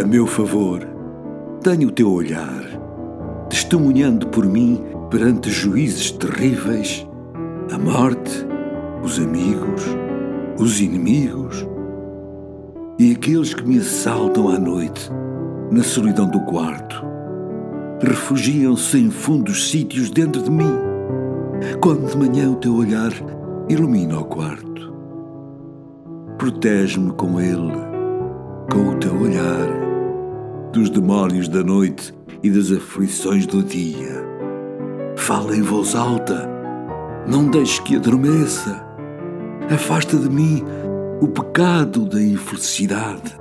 meu favor, tenha o teu olhar, testemunhando por mim perante juízes terríveis, a morte, os amigos, os inimigos e aqueles que me assaltam à noite, na solidão do quarto. Refugiam-se em fundos sítios dentro de mim, quando de manhã o teu olhar ilumina o quarto. Protege-me com ele, com o teu olhar, dos demónios da noite e das aflições do dia. Fala em voz alta, não deixes que adormeça. Afasta de mim o pecado da infelicidade.